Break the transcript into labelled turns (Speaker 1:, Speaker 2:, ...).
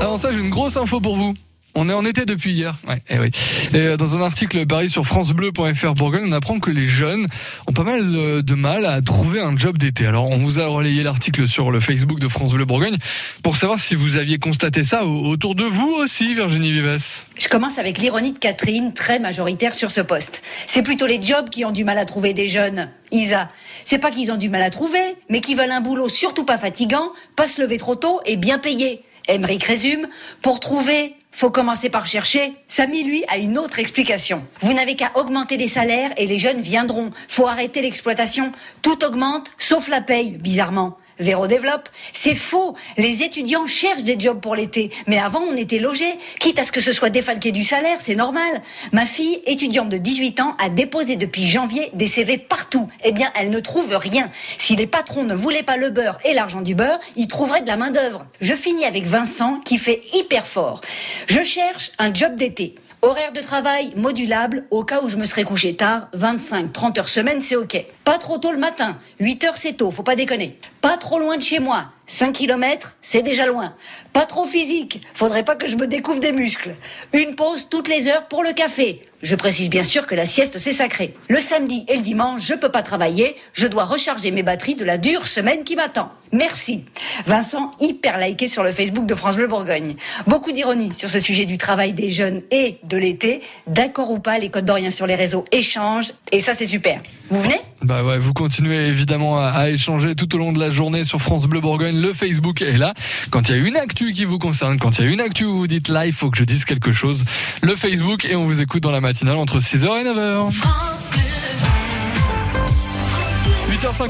Speaker 1: Avant ça, j'ai une grosse info pour vous. On est en été depuis hier. Ouais, eh oui. Et euh, dans un article pareil sur francebleu.fr Bourgogne, on apprend que les jeunes ont pas mal euh, de mal à trouver un job d'été. Alors, on vous a relayé l'article sur le Facebook de France Bleu Bourgogne pour savoir si vous aviez constaté ça autour de vous aussi, Virginie Vives.
Speaker 2: Je commence avec l'ironie de Catherine, très majoritaire sur ce poste. C'est plutôt les jobs qui ont du mal à trouver des jeunes. Isa, c'est pas qu'ils ont du mal à trouver, mais qu'ils veulent un boulot surtout pas fatigant, pas se lever trop tôt et bien payé. Emmerich résume, pour trouver faut commencer par chercher. Samy, lui, a une autre explication. Vous n'avez qu'à augmenter les salaires et les jeunes viendront. Faut arrêter l'exploitation. Tout augmente, sauf la paye, bizarrement. Véro développe. C'est faux. Les étudiants cherchent des jobs pour l'été. Mais avant, on était logés. Quitte à ce que ce soit défalqué du salaire, c'est normal. Ma fille, étudiante de 18 ans, a déposé depuis janvier des CV partout. Eh bien, elle ne trouve rien. Si les patrons ne voulaient pas le beurre et l'argent du beurre, ils trouveraient de la main d'œuvre. Je finis avec Vincent, qui fait hyper fort. Je cherche un job d'été. Horaire de travail modulable, au cas où je me serais couché tard, 25-30 heures semaine, c'est ok. Pas trop tôt le matin, 8 heures c'est tôt, faut pas déconner. Pas trop loin de chez moi, 5 km, c'est déjà loin. Pas trop physique, faudrait pas que je me découvre des muscles. Une pause toutes les heures pour le café. Je précise bien sûr que la sieste c'est sacré. Le samedi et le dimanche, je peux pas travailler, je dois recharger mes batteries de la dure semaine qui m'attend. Merci. Vincent, hyper liké sur le Facebook de France Bleu Bourgogne. Beaucoup d'ironie sur ce sujet du travail des jeunes et de l'été. D'accord ou pas, les codes d'Orient sur les réseaux échangent et ça c'est super. Vous venez
Speaker 1: Bah ouais, vous continuez évidemment à, échanger tout au long de la journée sur France Bleu Bourgogne. Le Facebook est là. Quand il y a une actu qui vous concerne, quand il y a une actu où vous dites là, il faut que je dise quelque chose. Le Facebook et on vous écoute dans la matinale entre 6h et 9h. 8h50.